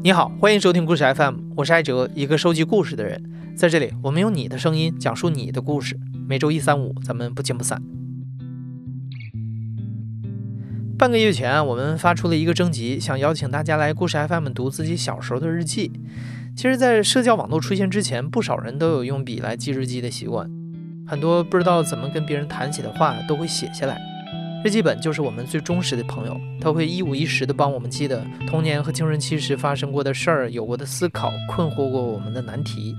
你好，欢迎收听故事 FM，我是艾哲，一个收集故事的人。在这里，我们用你的声音讲述你的故事。每周一、三、五，咱们不见不散。半个月前，我们发出了一个征集，想邀请大家来故事 FM 读自己小时候的日记。其实，在社交网络出现之前，不少人都有用笔来记日记的习惯，很多不知道怎么跟别人谈起的话，都会写下来。日记本就是我们最忠实的朋友，他会一五一十的帮我们记得童年和青春期时发生过的事儿、有过的思考、困惑过我们的难题。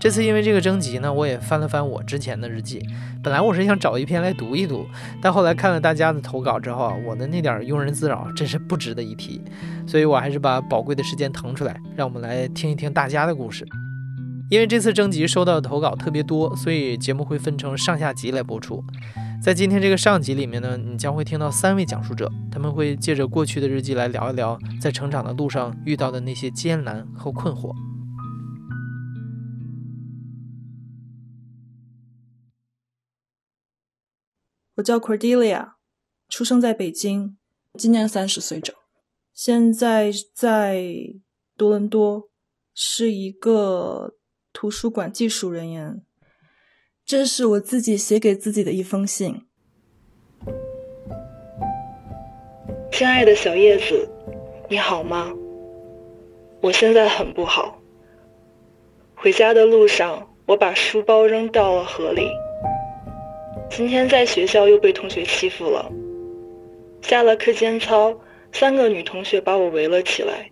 这次因为这个征集呢，我也翻了翻我之前的日记。本来我是想找一篇来读一读，但后来看了大家的投稿之后啊，我的那点庸人自扰真是不值得一提，所以我还是把宝贵的时间腾出来，让我们来听一听大家的故事。因为这次征集收到的投稿特别多，所以节目会分成上下集来播出。在今天这个上集里面呢，你将会听到三位讲述者，他们会借着过去的日记来聊一聊在成长的路上遇到的那些艰难和困惑。我叫 Cordelia，出生在北京，今年三十岁整，现在在多伦多，是一个图书馆技术人员。这是我自己写给自己的一封信。亲爱的小叶子，你好吗？我现在很不好。回家的路上，我把书包扔到了河里。今天在学校又被同学欺负了。下了课间操，三个女同学把我围了起来，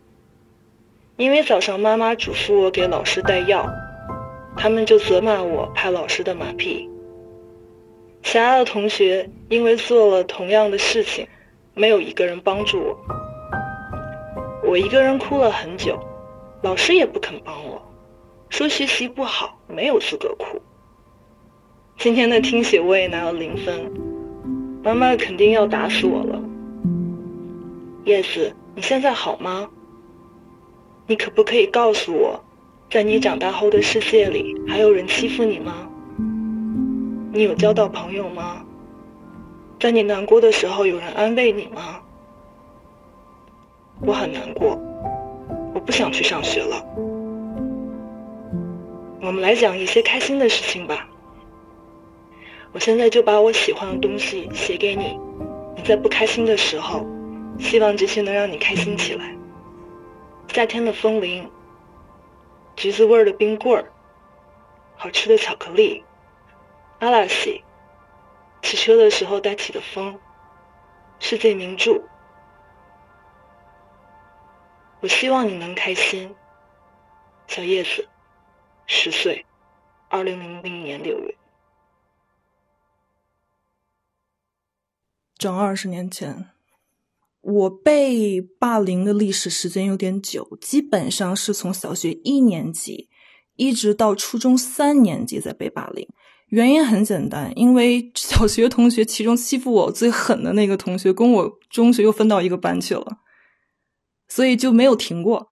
因为早上妈妈嘱咐我给老师带药。他们就责骂我拍老师的马屁。其他的同学因为做了同样的事情，没有一个人帮助我。我一个人哭了很久，老师也不肯帮我，说学习不好，没有资格哭。今天的听写我也拿了零分，妈妈肯定要打死我了。叶子，你现在好吗？你可不可以告诉我？在你长大后的世界里，还有人欺负你吗？你有交到朋友吗？在你难过的时候，有人安慰你吗？我很难过，我不想去上学了。我们来讲一些开心的事情吧。我现在就把我喜欢的东西写给你，你在不开心的时候，希望这些能让你开心起来。夏天的风铃。橘子味的冰棍儿，好吃的巧克力，阿拉西，骑车的时候带起的风，世界名著。我希望你能开心，小叶子，十岁，二零零零年六月，整二十年前。我被霸凌的历史时间有点久，基本上是从小学一年级一直到初中三年级在被霸凌。原因很简单，因为 小学同学其中欺负我最狠的那个同学跟我中学又分到一个班去了，所以就没有停过。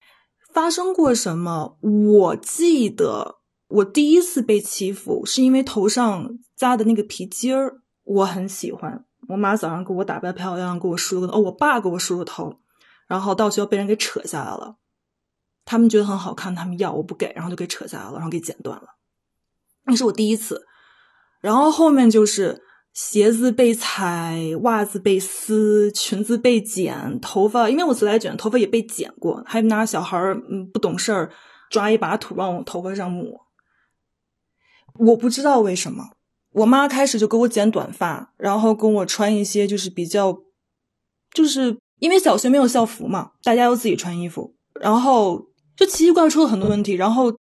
发生过什么？我记得我第一次被欺负是因为头上扎的那个皮筋儿，我很喜欢。我妈早上给我打扮漂亮，给我梳个哦，我爸给我梳个头，然后到学校被人给扯下来了。他们觉得很好看，他们要我不给，然后就给扯下来了，然后给剪断了。那是我第一次。然后后面就是鞋子被踩，袜子被撕，裙子被剪，头发因为我自来卷，头发也被剪过，还拿小孩儿不懂事儿抓一把土往我头发上抹。我不知道为什么。我妈开始就给我剪短发，然后跟我穿一些就是比较，就是因为小学没有校服嘛，大家要自己穿衣服，然后就奇奇怪怪出了很多问题。然后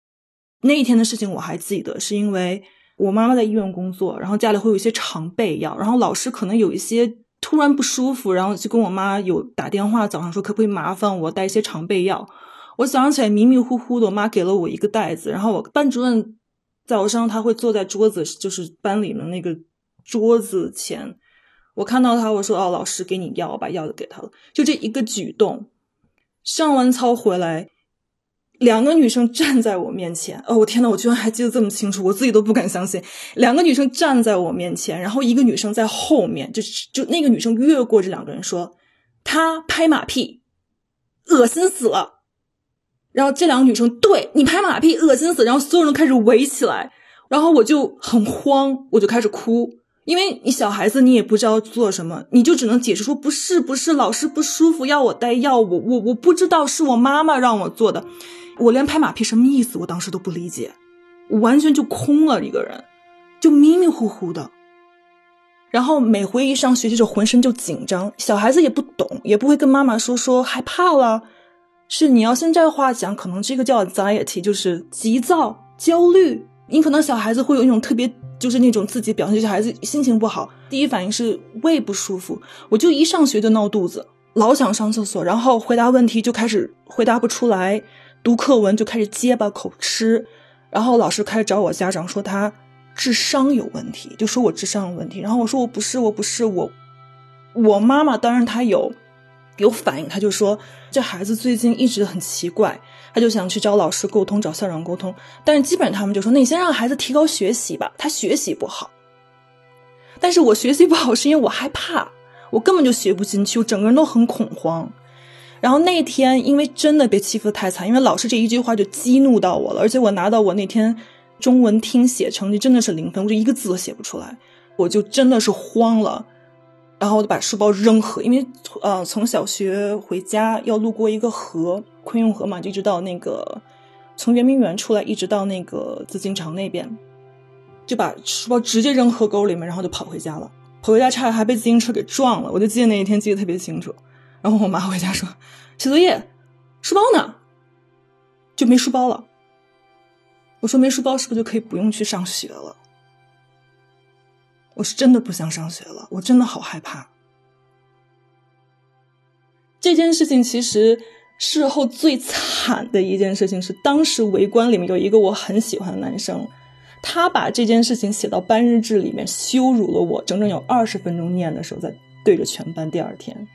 那一天的事情我还记得，是因为我妈妈在医院工作，然后家里会有一些常备药，然后老师可能有一些突然不舒服，然后就跟我妈有打电话，早上说可不可以麻烦我带一些常备药。我早上起来迷迷糊糊的，我妈给了我一个袋子，然后我班主任。早上他会坐在桌子，就是班里面那个桌子前。我看到他，我说：“哦，老师给你药，我把药给他了。”就这一个举动。上完操回来，两个女生站在我面前。哦，我天呐，我居然还记得这么清楚，我自己都不敢相信。两个女生站在我面前，然后一个女生在后面，就就那个女生越过这两个人说：“他拍马屁，恶心死了。”然后这两个女生对你拍马屁，恶心死！然后所有人都开始围起来，然后我就很慌，我就开始哭，因为你小孩子你也不知道做什么，你就只能解释说不是不是，老师不舒服要我带药，我我我不知道是我妈妈让我做的，我连拍马屁什么意思我当时都不理解，完全就空了一个人，就迷迷糊糊的。然后每回一上学就浑身就紧张，小孩子也不懂，也不会跟妈妈说说害怕了。是你要现在话讲，可能这个叫 anxiety，就是急躁、焦虑。你可能小孩子会有一种特别，就是那种自己表现，小孩子心情不好，第一反应是胃不舒服。我就一上学就闹肚子，老想上厕所，然后回答问题就开始回答不出来，读课文就开始结巴口吃，然后老师开始找我家长说他智商有问题，就说我智商有问题。然后我说我不是，我不是我，我妈妈当然她有。有反应，他就说这孩子最近一直很奇怪，他就想去找老师沟通，找校长沟通。但是基本上他们就说，那你先让孩子提高学习吧，他学习不好。但是我学习不好是因为我害怕，我根本就学不进去，我整个人都很恐慌。然后那天因为真的被欺负的太惨，因为老师这一句话就激怒到我了，而且我拿到我那天中文听写成绩真的是零分，我就一个字都写不出来，我就真的是慌了。然后我就把书包扔河，因为呃，从小学回家要路过一个河，昆用河嘛，一直到那个从圆明园出来，一直到那个紫禁城那边，就把书包直接扔河沟里面，然后就跑回家了。跑回家差点还被自行车给撞了，我就记得那一天记得特别清楚。然后我妈回家说写作业，书包呢？就没书包了。我说没书包是不是就可以不用去上学了？我是真的不想上学了，我真的好害怕。这件事情其实事后最惨的一件事情是，当时围观里面有一个我很喜欢的男生，他把这件事情写到班日志里面，羞辱了我整整有二十分钟。念的时候，在对着全班。第二天，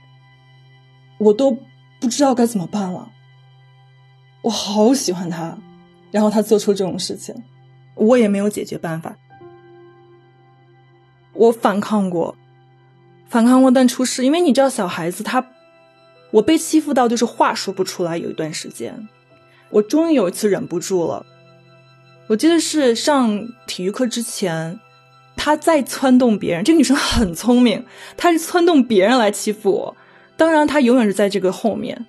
我都不知道该怎么办了。我好喜欢他，然后他做出这种事情，我也没有解决办法。我反抗过，反抗过，但出事。因为你知道，小孩子他，我被欺负到就是话说不出来。有一段时间，我终于有一次忍不住了。我记得是上体育课之前，他在撺动别人。这个女生很聪明，她是撺动别人来欺负我。当然，她永远是在这个后面。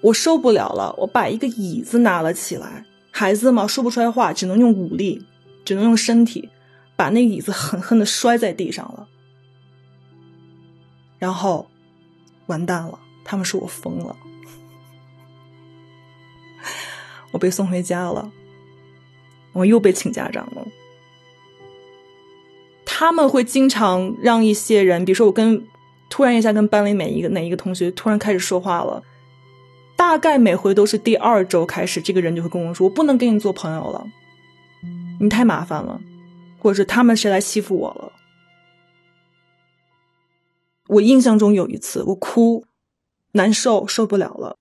我受不了了，我把一个椅子拿了起来。孩子嘛，说不出来话，只能用武力，只能用身体。把那椅子狠狠的摔在地上了，然后完蛋了，他们说我疯了，我被送回家了，我又被请家长了。他们会经常让一些人，比如说我跟突然一下跟班里每一个哪一个同学突然开始说话了，大概每回都是第二周开始，这个人就会跟我说：“我不能跟你做朋友了，你太麻烦了。”或者是他们谁来欺负我了？我印象中有一次，我哭，难受，受不了了，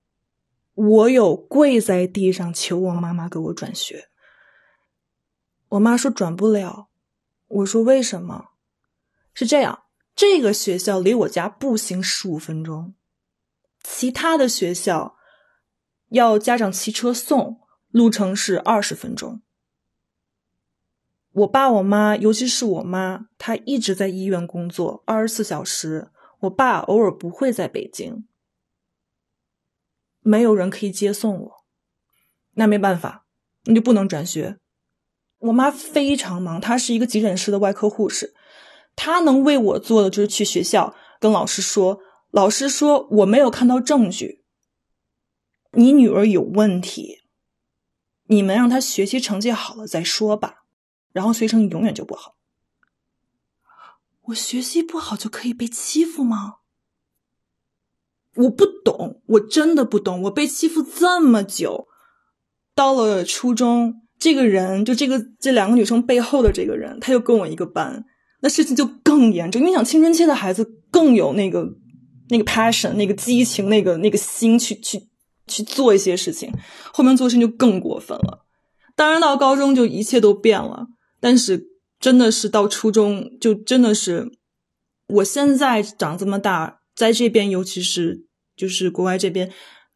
我有跪在地上求我妈妈给我转学。我妈说转不了，我说为什么？是这样，这个学校离我家步行十五分钟，其他的学校要家长骑车送，路程是二十分钟。我爸我妈，尤其是我妈，她一直在医院工作，二十四小时。我爸偶尔不会在北京，没有人可以接送我，那没办法，那就不能转学。我妈非常忙，她是一个急诊室的外科护士，她能为我做的就是去学校跟老师说，老师说我没有看到证据，你女儿有问题，你们让她学习成绩好了再说吧。然后学成永远就不好。我学习不好就可以被欺负吗？我不懂，我真的不懂。我被欺负这么久，到了初中，这个人就这个这两个女生背后的这个人，他又跟我一个班，那事情就更严重。你想，青春期的孩子更有那个那个 passion，那个激情，那个那个心去去去做一些事情，后面做事情就更过分了。当然，到高中就一切都变了。但是真的是到初中就真的是，我现在长这么大，在这边尤其是就是国外这边，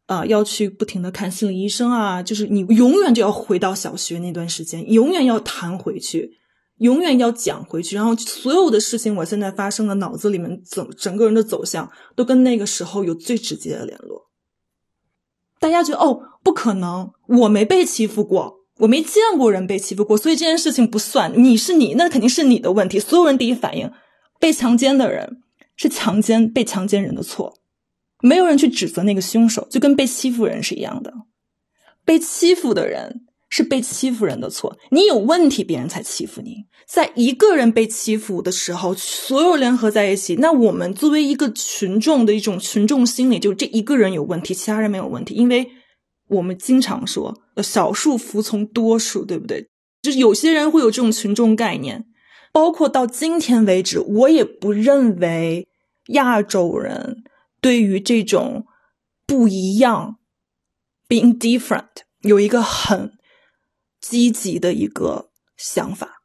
啊，要去不停的看心理医生啊，就是你永远就要回到小学那段时间，永远要弹回去，永远要讲回去，然后所有的事情，我现在发生的脑子里面整整个人的走向，都跟那个时候有最直接的联络。大家觉得哦，不可能，我没被欺负过，我没见过人被欺负过，所以这件事情不算。你是你，那肯定是你的问题。所有人第一反应，被强奸的人是强奸被强奸人的错，没有人去指责那个凶手，就跟被欺负人是一样的。被欺负的人是被欺负人的错，你有问题，别人才欺负你。在一个人被欺负的时候，所有联合在一起，那我们作为一个群众的一种群众心理，就这一个人有问题，其他人没有问题。因为我们经常说“少数服从多数”，对不对？就是有些人会有这种群众概念，包括到今天为止，我也不认为亚洲人对于这种不一样 （being different） 有一个很积极的一个想法。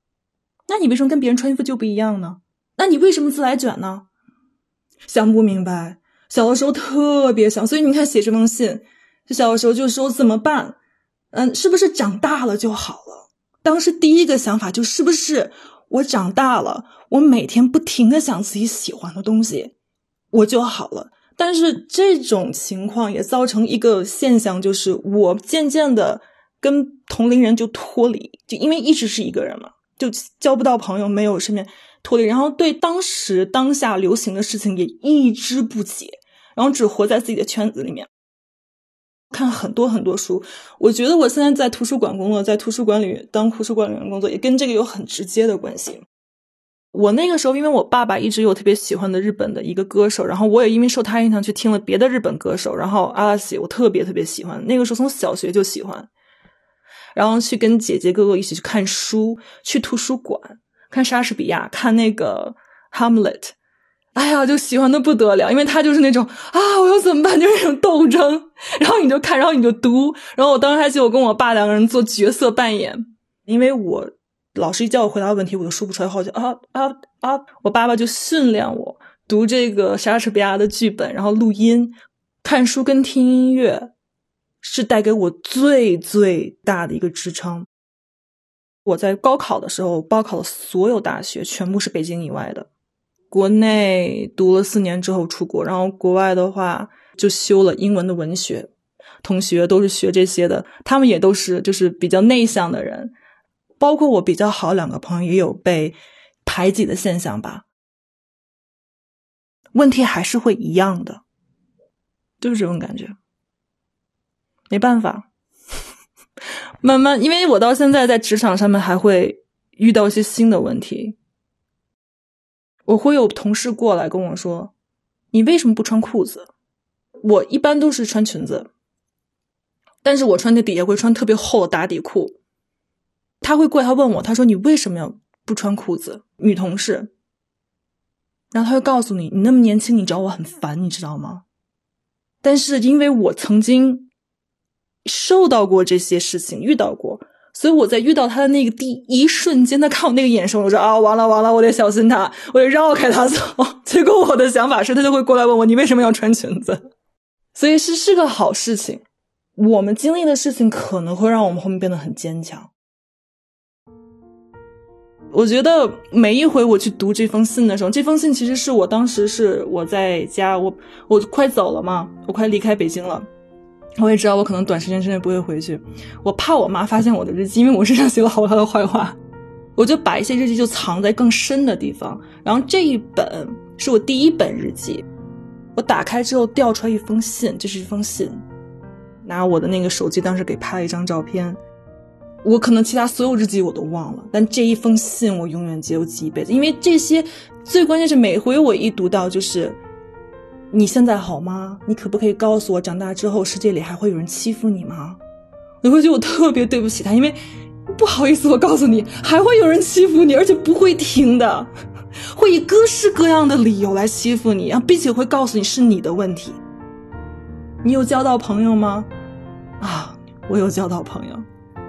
那你为什么跟别人穿衣服就不一样呢？那你为什么自来卷呢？想不明白。小的时候特别想，所以你看写这封信，小的时候就说怎么办？嗯，是不是长大了就好了？当时第一个想法就是不是我长大了，我每天不停的想自己喜欢的东西，我就好了。但是这种情况也造成一个现象，就是我渐渐的跟同龄人就脱离，就因为一直是一个人嘛。就交不到朋友，没有身边脱离，然后对当时当下流行的事情也一知不解，然后只活在自己的圈子里面，看很多很多书。我觉得我现在在图书馆工作，在图书馆里当图书管理员工作，也跟这个有很直接的关系。我那个时候，因为我爸爸一直有特别喜欢的日本的一个歌手，然后我也因为受他影响去听了别的日本歌手，然后阿拉西我特别特别喜欢，那个时候从小学就喜欢。然后去跟姐姐哥哥一起去看书，去图书馆看莎士比亚，看那个《Hamlet》，哎呀，就喜欢的不得了，因为他就是那种啊，我要怎么办？就是那种斗争。然后你就看，然后你就读。然后我当时还记得我跟我爸两个人做角色扮演，因为我老师一叫我回答问题，我就说不出来话，就啊啊啊！我爸爸就训练我读这个莎士比亚的剧本，然后录音、看书跟听音乐。是带给我最最大的一个支撑。我在高考的时候报考的所有大学全部是北京以外的，国内读了四年之后出国，然后国外的话就修了英文的文学。同学都是学这些的，他们也都是就是比较内向的人，包括我比较好两个朋友也有被排挤的现象吧。问题还是会一样的，就是这种感觉。没办法，慢慢，因为我到现在在职场上面还会遇到一些新的问题，我会有同事过来跟我说：“你为什么不穿裤子？”我一般都是穿裙子，但是我穿的底下会穿特别厚的打底裤。他会过来，他问我，他说：“你为什么要不穿裤子？”女同事，然后他会告诉你：“你那么年轻，你找我很烦，你知道吗？”但是因为我曾经。受到过这些事情，遇到过，所以我在遇到他的那个第一瞬间，他看我那个眼神，我说啊，完了完了，我得小心他，我得绕开他走。结果我的想法是，他就会过来问我，你为什么要穿裙子？所以是是个好事情。我们经历的事情可能会让我们后面变得很坚强。我觉得每一回我去读这封信的时候，这封信其实是我当时是我在家，我我快走了嘛，我快离开北京了。我也知道我可能短时间之内不会回去，我怕我妈发现我的日记，因为我身上写了好多她的坏话，我就把一些日记就藏在更深的地方。然后这一本是我第一本日记，我打开之后掉出来一封信，这是一封信，拿我的那个手机当时给拍了一张照片。我可能其他所有日记我都忘了，但这一封信我永远记，我记一辈子，因为这些最关键是每回我一读到就是。你现在好吗？你可不可以告诉我，长大之后世界里还会有人欺负你吗？你会觉得我特别对不起他，因为不好意思，我告诉你，还会有人欺负你，而且不会停的，会以各式各样的理由来欺负你，啊，并且会告诉你是你的问题。你有交到朋友吗？啊，我有交到朋友。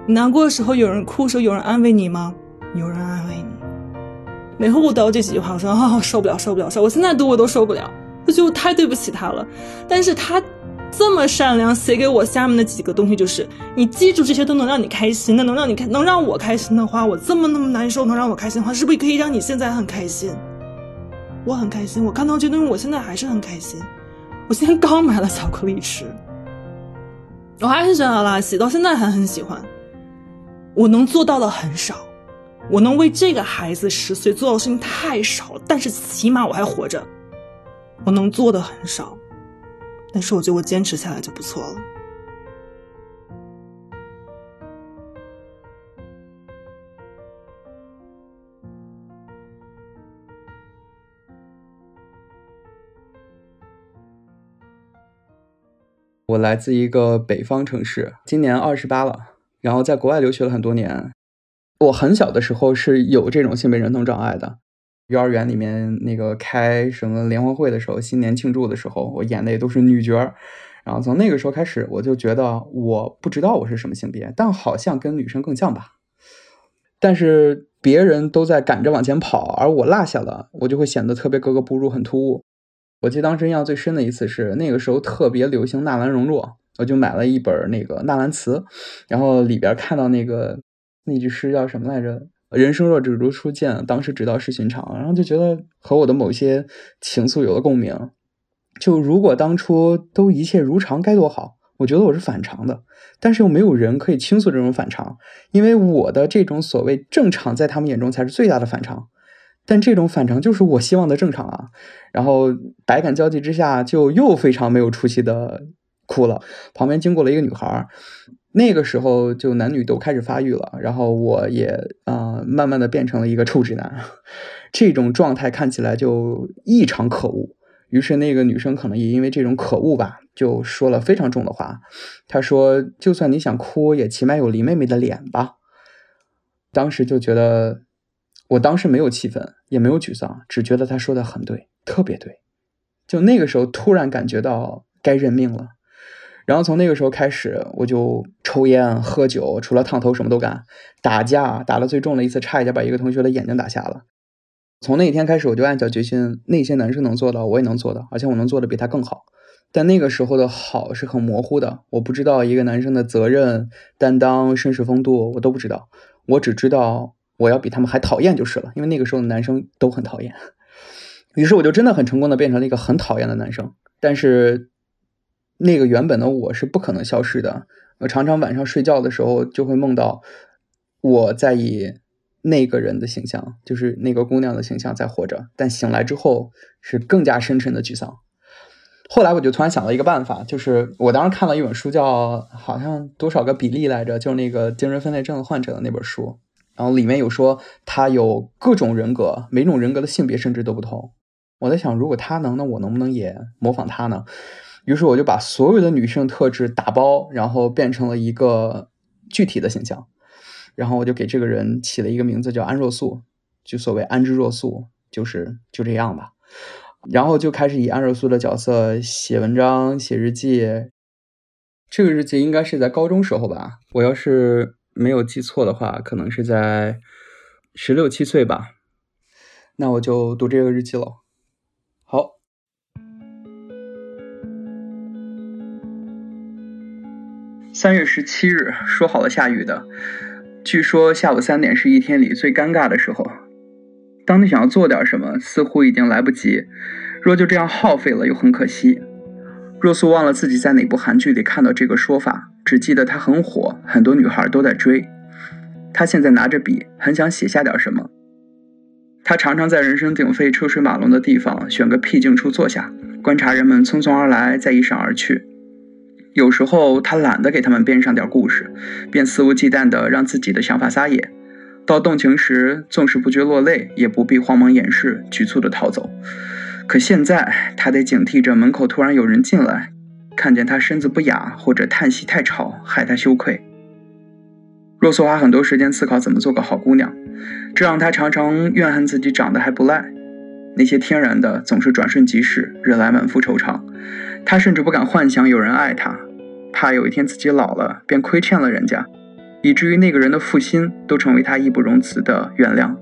你难过的时候有人哭，时候有人安慰你吗？有人安慰你。每回我读到这几句话，我说啊，受不了，受不了，受！我现在读我都受不了。我就太对不起他了，但是他这么善良，写给我下面的几个东西就是：你记住这些都能让你开心，那能让你开，能让我开心的话，我这么那么难受，能让我开心的话，是不是可以让你现在很开心？我很开心，我看到这些东西，我现在还是很开心。我今天刚买了巧克力吃，我还是喜欢阿拉西，到现在还很喜欢。我能做到的很少，我能为这个孩子十岁做到的事情太少了，但是起码我还活着。我能做的很少，但是我觉得我坚持下来就不错了。我来自一个北方城市，今年二十八了，然后在国外留学了很多年。我很小的时候是有这种性别认同障碍的。幼儿园里面那个开什么联欢会的时候，新年庆祝的时候，我演的也都是女角儿。然后从那个时候开始，我就觉得我不知道我是什么性别，但好像跟女生更像吧。但是别人都在赶着往前跑，而我落下了，我就会显得特别格格不入，很突兀。我记得当时印象最深的一次是那个时候特别流行纳兰容若，我就买了一本那个纳兰词，然后里边看到那个那句诗叫什么来着？人生若只如初见，当时只道是寻常。然后就觉得和我的某些情愫有了共鸣。就如果当初都一切如常，该多好！我觉得我是反常的，但是又没有人可以倾诉这种反常，因为我的这种所谓正常，在他们眼中才是最大的反常。但这种反常就是我希望的正常啊！然后百感交集之下，就又非常没有出息的哭了。旁边经过了一个女孩。那个时候就男女都开始发育了，然后我也啊慢慢的变成了一个臭直男，这种状态看起来就异常可恶。于是那个女生可能也因为这种可恶吧，就说了非常重的话。她说：“就算你想哭，也起码有林妹妹的脸吧。”当时就觉得，我当时没有气愤，也没有沮丧，只觉得她说的很对，特别对。就那个时候突然感觉到该认命了。然后从那个时候开始，我就抽烟喝酒，除了烫头什么都干。打架打的最重的一次，差一点把一个同学的眼睛打瞎了。从那一天开始，我就暗下决心，那些男生能做到，我也能做到，而且我能做的比他更好。但那个时候的好是很模糊的，我不知道一个男生的责任担当、绅士风度，我都不知道。我只知道我要比他们还讨厌就是了，因为那个时候的男生都很讨厌。于是我就真的很成功的变成了一个很讨厌的男生，但是。那个原本的我是不可能消失的。我常常晚上睡觉的时候就会梦到我在以那个人的形象，就是那个姑娘的形象在活着，但醒来之后是更加深沉的沮丧。后来我就突然想到一个办法，就是我当时看了一本书，叫好像多少个比例来着，就是那个精神分裂症患者的那本书，然后里面有说他有各种人格，每种人格的性别甚至都不同。我在想，如果他能，那我能不能也模仿他呢？于是我就把所有的女性特质打包，然后变成了一个具体的形象，然后我就给这个人起了一个名字叫安若素，就所谓安之若素，就是就这样吧。然后就开始以安若素的角色写文章、写日记。这个日记应该是在高中时候吧，我要是没有记错的话，可能是在十六七岁吧。那我就读这个日记了。三月十七日，说好了下雨的。据说下午三点是一天里最尴尬的时候。当你想要做点什么，似乎已经来不及。若就这样耗费了，又很可惜。若素忘了自己在哪部韩剧里看到这个说法，只记得它很火，很多女孩都在追。她现在拿着笔，很想写下点什么。她常常在人声鼎沸、车水马龙的地方，选个僻静处坐下，观察人们匆匆而来，再一闪而去。有时候他懒得给他们编上点故事，便肆无忌惮地让自己的想法撒野。到动情时，纵使不觉落泪，也不必慌忙掩饰，局促地逃走。可现在，他得警惕着门口突然有人进来，看见他身子不雅或者叹息太吵，害他羞愧。若素花很多时间思考怎么做个好姑娘，这让她常常怨恨自己长得还不赖。那些天然的总是转瞬即逝，惹来满腹惆怅。他甚至不敢幻想有人爱他，怕有一天自己老了便亏欠了人家，以至于那个人的负心都成为他义不容辞的原谅。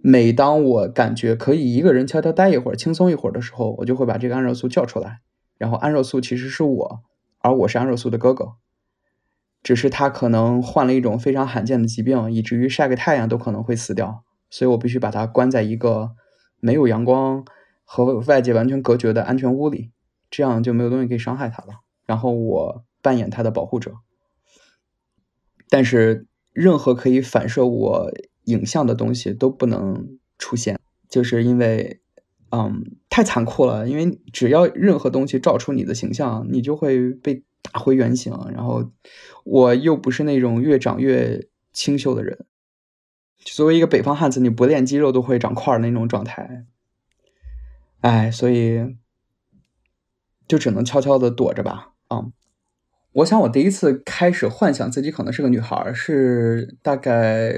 每当我感觉可以一个人悄悄待一会儿、轻松一会儿的时候，我就会把这个安热素叫出来。然后安热素其实是我，而我是安热素的哥哥。只是他可能患了一种非常罕见的疾病，以至于晒个太阳都可能会死掉，所以我必须把它关在一个没有阳光和外界完全隔绝的安全屋里，这样就没有东西可以伤害他了。然后我扮演他的保护者，但是任何可以反射我影像的东西都不能出现，就是因为，嗯，太残酷了。因为只要任何东西照出你的形象，你就会被打回原形，然后。我又不是那种越长越清秀的人，作为一个北方汉子，你不练肌肉都会长块儿那种状态，哎，所以就只能悄悄的躲着吧。啊，我想我第一次开始幻想自己可能是个女孩，是大概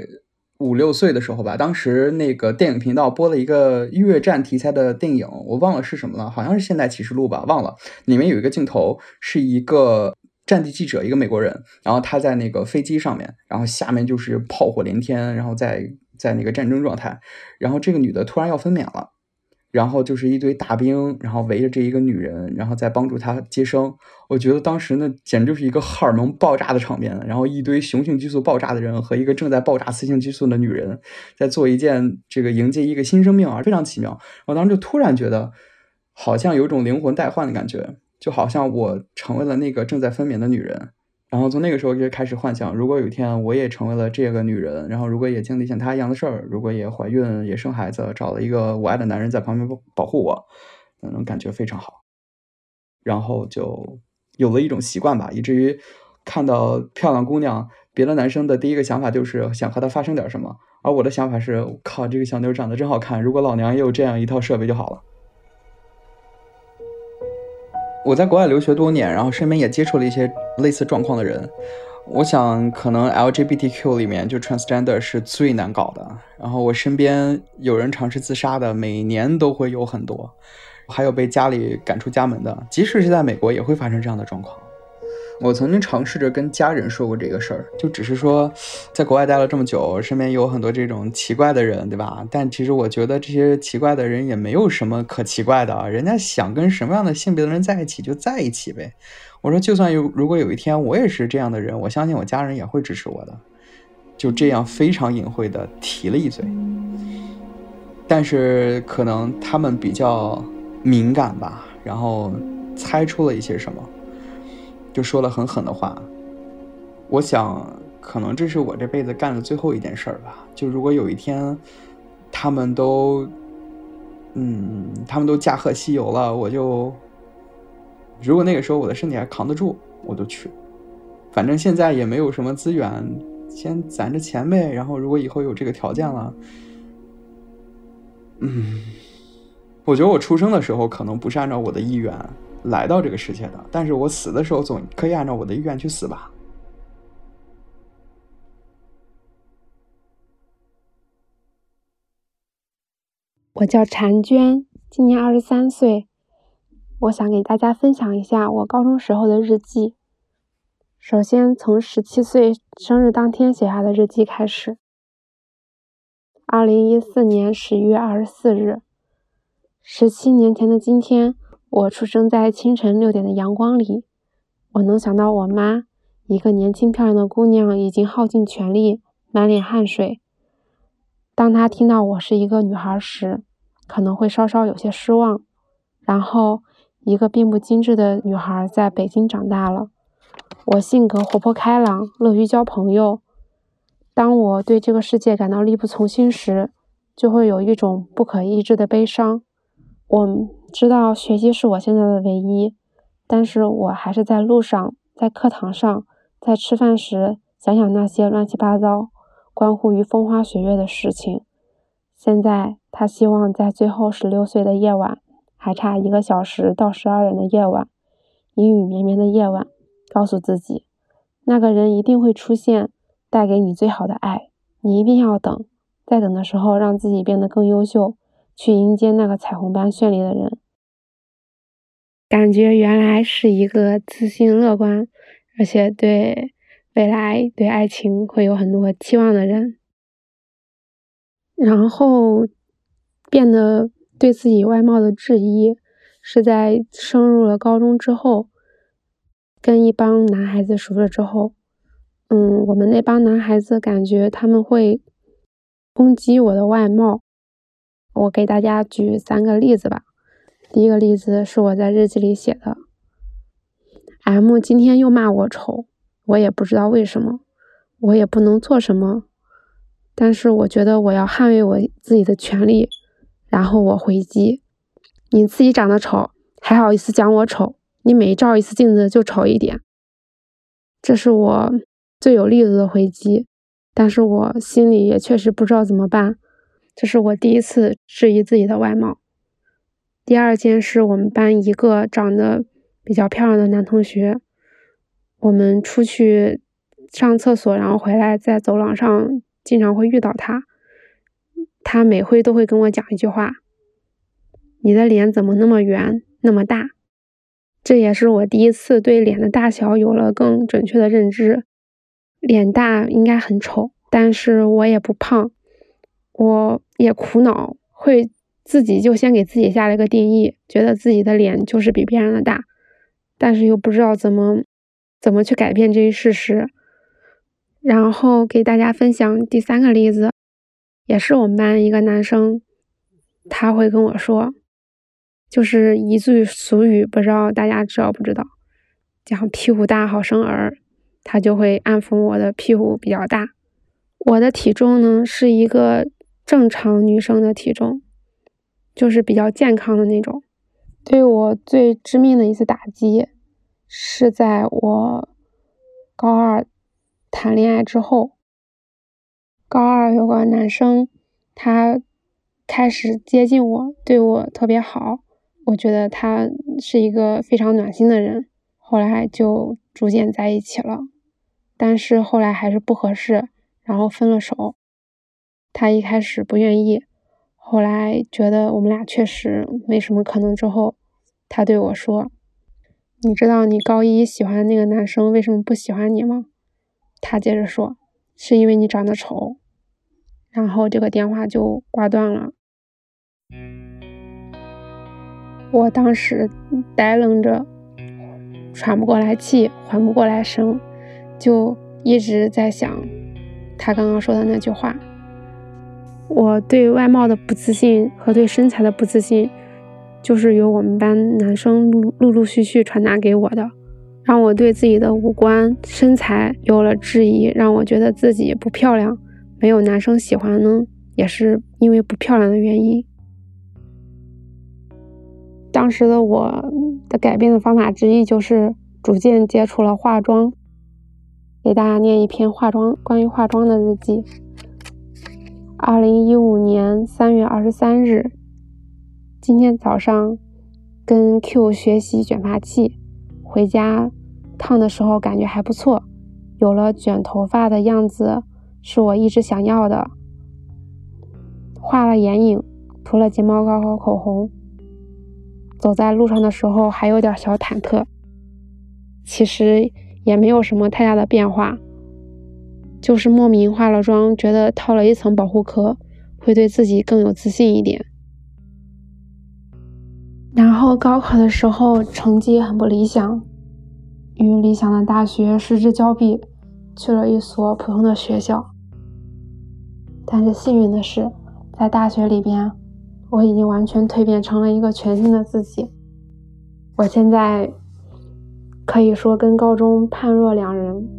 五六岁的时候吧。当时那个电影频道播了一个越战题材的电影，我忘了是什么了，好像是《现代启示录》吧，忘了。里面有一个镜头是一个。战地记者，一个美国人，然后他在那个飞机上面，然后下面就是炮火连天，然后在在那个战争状态，然后这个女的突然要分娩了，然后就是一堆大兵，然后围着这一个女人，然后在帮助她接生。我觉得当时那简直就是一个荷尔蒙爆炸的场面，然后一堆雄性激素爆炸的人和一个正在爆炸雌性激素的女人在做一件这个迎接一个新生命啊，非常奇妙。我当时就突然觉得，好像有种灵魂代换的感觉。就好像我成为了那个正在分娩的女人，然后从那个时候就开始幻想，如果有一天我也成为了这个女人，然后如果也经历像她一样的事儿，如果也怀孕也生孩子，找了一个我爱的男人在旁边保护我，那种感觉非常好。然后就有了一种习惯吧，以至于看到漂亮姑娘，别的男生的第一个想法就是想和她发生点什么，而我的想法是，靠，这个小妞长得真好看，如果老娘也有这样一套设备就好了。我在国外留学多年，然后身边也接触了一些类似状况的人。我想，可能 LGBTQ 里面就 transgender 是最难搞的。然后我身边有人尝试自杀的，每年都会有很多，还有被家里赶出家门的，即使是在美国也会发生这样的状况。我曾经尝试着跟家人说过这个事儿，就只是说，在国外待了这么久，身边有很多这种奇怪的人，对吧？但其实我觉得这些奇怪的人也没有什么可奇怪的啊，人家想跟什么样的性别的人在一起就在一起呗。我说，就算有如果有一天我也是这样的人，我相信我家人也会支持我的。就这样非常隐晦的提了一嘴，但是可能他们比较敏感吧，然后猜出了一些什么。就说了很狠的话，我想可能这是我这辈子干的最后一件事儿吧。就如果有一天，他们都，嗯，他们都驾鹤西游了，我就，如果那个时候我的身体还扛得住，我就去。反正现在也没有什么资源，先攒着钱呗。然后如果以后有这个条件了，嗯，我觉得我出生的时候可能不是按照我的意愿。来到这个世界的，但是我死的时候总可以按照我的意愿去死吧。我叫婵娟，今年二十三岁。我想给大家分享一下我高中时候的日记。首先从十七岁生日当天写下的日记开始。二零一四年十一月二十四日，十七年前的今天。我出生在清晨六点的阳光里，我能想到我妈，一个年轻漂亮的姑娘，已经耗尽全力，满脸汗水。当她听到我是一个女孩时，可能会稍稍有些失望。然后，一个并不精致的女孩在北京长大了。我性格活泼开朗，乐于交朋友。当我对这个世界感到力不从心时，就会有一种不可抑制的悲伤。我。知道学习是我现在的唯一，但是我还是在路上，在课堂上，在吃饭时想想那些乱七八糟、关乎于风花雪月的事情。现在他希望在最后十六岁的夜晚，还差一个小时到十二点的夜晚，阴雨绵绵的夜晚，告诉自己，那个人一定会出现，带给你最好的爱。你一定要等，在等的时候，让自己变得更优秀。去迎接那个彩虹般绚丽的人，感觉原来是一个自信乐观，而且对未来、对爱情会有很多期望的人。然后变得对自己外貌的质疑，是在升入了高中之后，跟一帮男孩子熟了之后，嗯，我们那帮男孩子感觉他们会攻击我的外貌。我给大家举三个例子吧。第一个例子是我在日记里写的，M 今天又骂我丑，我也不知道为什么，我也不能做什么。但是我觉得我要捍卫我自己的权利，然后我回击：你自己长得丑，还好意思讲我丑？你每照一次镜子就丑一点。这是我最有力度的回击，但是我心里也确实不知道怎么办。这是我第一次质疑自己的外貌。第二件是我们班一个长得比较漂亮的男同学，我们出去上厕所，然后回来在走廊上。经常会遇到他，他每回都会跟我讲一句话：“你的脸怎么那么圆，那么大？”这也是我第一次对脸的大小有了更准确的认知。脸大应该很丑，但是我也不胖，我也苦恼，会自己就先给自己下了一个定义，觉得自己的脸就是比别人的大，但是又不知道怎么怎么去改变这一事实。然后给大家分享第三个例子，也是我们班一个男生，他会跟我说，就是一句俗语，不知道大家知道不知道，讲屁股大好生儿，他就会暗讽我的屁股比较大。我的体重呢是一个正常女生的体重，就是比较健康的那种。对我最致命的一次打击，是在我高二。谈恋爱之后，高二有个男生，他开始接近我，对我特别好，我觉得他是一个非常暖心的人。后来就逐渐在一起了，但是后来还是不合适，然后分了手。他一开始不愿意，后来觉得我们俩确实没什么可能之后，他对我说：“你知道你高一喜欢那个男生为什么不喜欢你吗？”他接着说：“是因为你长得丑。”然后这个电话就挂断了。我当时呆愣着，喘不过来气，缓不过来神，就一直在想他刚刚说的那句话。我对外貌的不自信和对身材的不自信，就是由我们班男生陆陆陆续续传达给我的。让我对自己的五官身材有了质疑，让我觉得自己不漂亮，没有男生喜欢呢，也是因为不漂亮的原因。当时的我的改变的方法之一就是逐渐接触了化妆，给大家念一篇化妆关于化妆的日记。二零一五年三月二十三日，今天早上跟 Q 学习卷发器，回家。烫的时候感觉还不错，有了卷头发的样子，是我一直想要的。画了眼影，涂了睫毛膏和口红，走在路上的时候还有点小忐忑。其实也没有什么太大的变化，就是莫名化了妆，觉得套了一层保护壳，会对自己更有自信一点。然后高考的时候成绩很不理想。与理想的大学失之交臂，去了一所普通的学校。但是幸运的是，在大学里边，我已经完全蜕变成了一个全新的自己。我现在可以说跟高中判若两人。